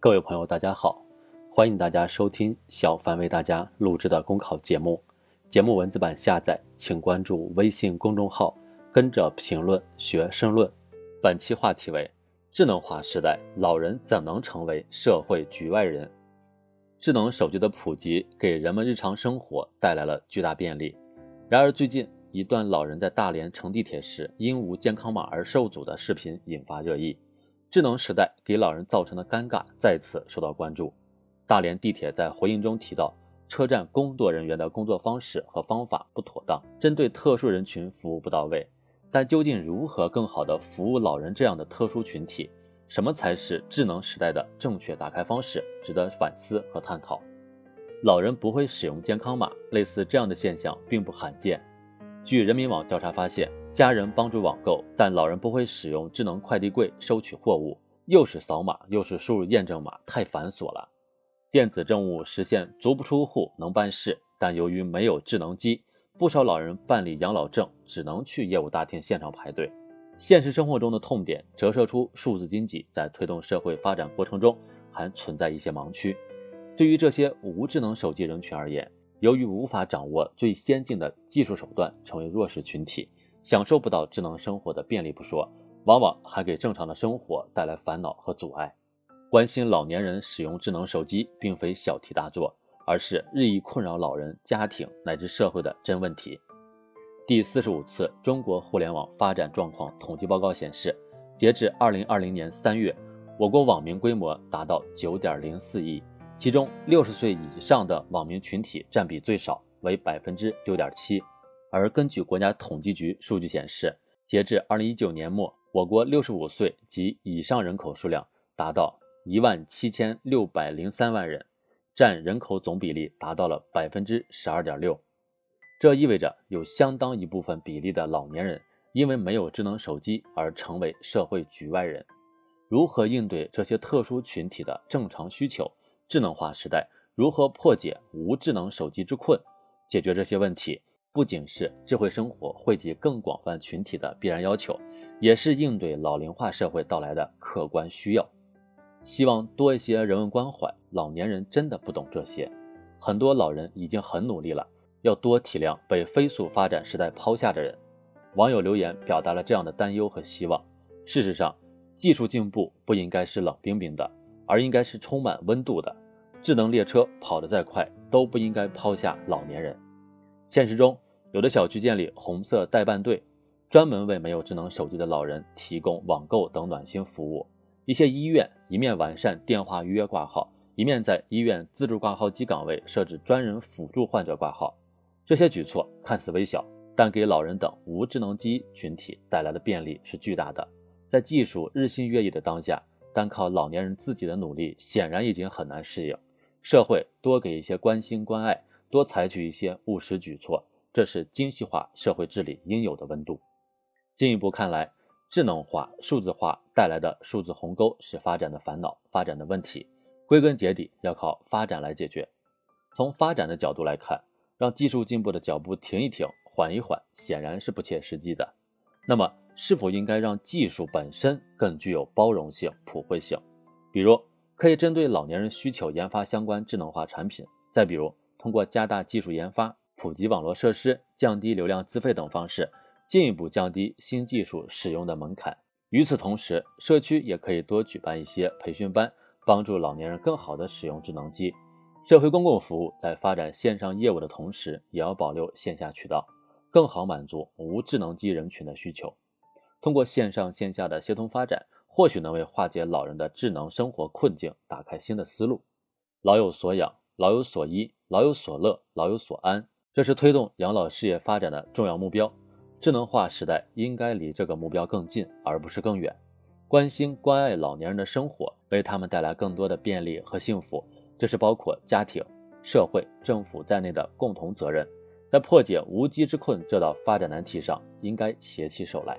各位朋友，大家好，欢迎大家收听小凡为大家录制的公考节目。节目文字版下载，请关注微信公众号，跟着评论学申论。本期话题为：智能化时代，老人怎能成为社会局外人？智能手机的普及给人们日常生活带来了巨大便利。然而，最近一段老人在大连乘地铁时因无健康码而受阻的视频引发热议。智能时代给老人造成的尴尬再次受到关注。大连地铁在回应中提到，车站工作人员的工作方式和方法不妥当，针对特殊人群服务不到位。但究竟如何更好地服务老人这样的特殊群体？什么才是智能时代的正确打开方式？值得反思和探讨。老人不会使用健康码，类似这样的现象并不罕见。据人民网调查发现，家人帮助网购，但老人不会使用智能快递柜收取货物，又是扫码又是输入验证码，太繁琐了。电子政务实现足不出户能办事，但由于没有智能机，不少老人办理养老证只能去业务大厅现场排队。现实生活中的痛点折射出数字经济在推动社会发展过程中还存在一些盲区。对于这些无智能手机人群而言，由于无法掌握最先进的技术手段，成为弱势群体，享受不到智能生活的便利不说，往往还给正常的生活带来烦恼和阻碍。关心老年人使用智能手机，并非小题大做，而是日益困扰老人、家庭乃至社会的真问题。第四十五次中国互联网发展状况统计报告显示，截至二零二零年三月，我国网民规模达到九点零四亿。其中，六十岁以上的网民群体占比最少，为百分之六点七。而根据国家统计局数据显示，截至二零一九年末，我国六十五岁及以上人口数量达到一万七千六百零三万人，占人口总比例达到了百分之十二点六。这意味着有相当一部分比例的老年人因为没有智能手机而成为社会局外人。如何应对这些特殊群体的正常需求？智能化时代如何破解无智能手机之困？解决这些问题，不仅是智慧生活惠及更广泛群体的必然要求，也是应对老龄化社会到来的客观需要。希望多一些人文关怀，老年人真的不懂这些。很多老人已经很努力了，要多体谅被飞速发展时代抛下的人。网友留言表达了这样的担忧和希望。事实上，技术进步不应该是冷冰冰的。而应该是充满温度的。智能列车跑得再快，都不应该抛下老年人。现实中，有的小区建立红色代办队，专门为没有智能手机的老人提供网购等暖心服务。一些医院一面完善电话预约挂号，一面在医院自助挂号机岗位设置专人辅助患者挂号。这些举措看似微小，但给老人等无智能机群体带来的便利是巨大的。在技术日新月异的当下。单靠老年人自己的努力，显然已经很难适应。社会多给一些关心关爱，多采取一些务实举措，这是精细化社会治理应有的温度。进一步看来，智能化、数字化带来的数字鸿沟是发展的烦恼、发展的问题。归根结底，要靠发展来解决。从发展的角度来看，让技术进步的脚步停一停、缓一缓，显然是不切实际的。那么，是否应该让技术本身更具有包容性、普惠性？比如，可以针对老年人需求研发相关智能化产品；再比如，通过加大技术研发、普及网络设施、降低流量资费等方式，进一步降低新技术使用的门槛。与此同时，社区也可以多举办一些培训班，帮助老年人更好地使用智能机。社会公共服务在发展线上业务的同时，也要保留线下渠道，更好满足无智能机人群的需求。通过线上线下的协同发展，或许能为化解老人的智能生活困境打开新的思路。老有所养，老有所依，老有所乐，老有所安，这是推动养老事业发展的重要目标。智能化时代应该离这个目标更近，而不是更远。关心关爱老年人的生活，为他们带来更多的便利和幸福，这是包括家庭、社会、政府在内的共同责任。在破解无机之困这道发展难题上，应该携起手来。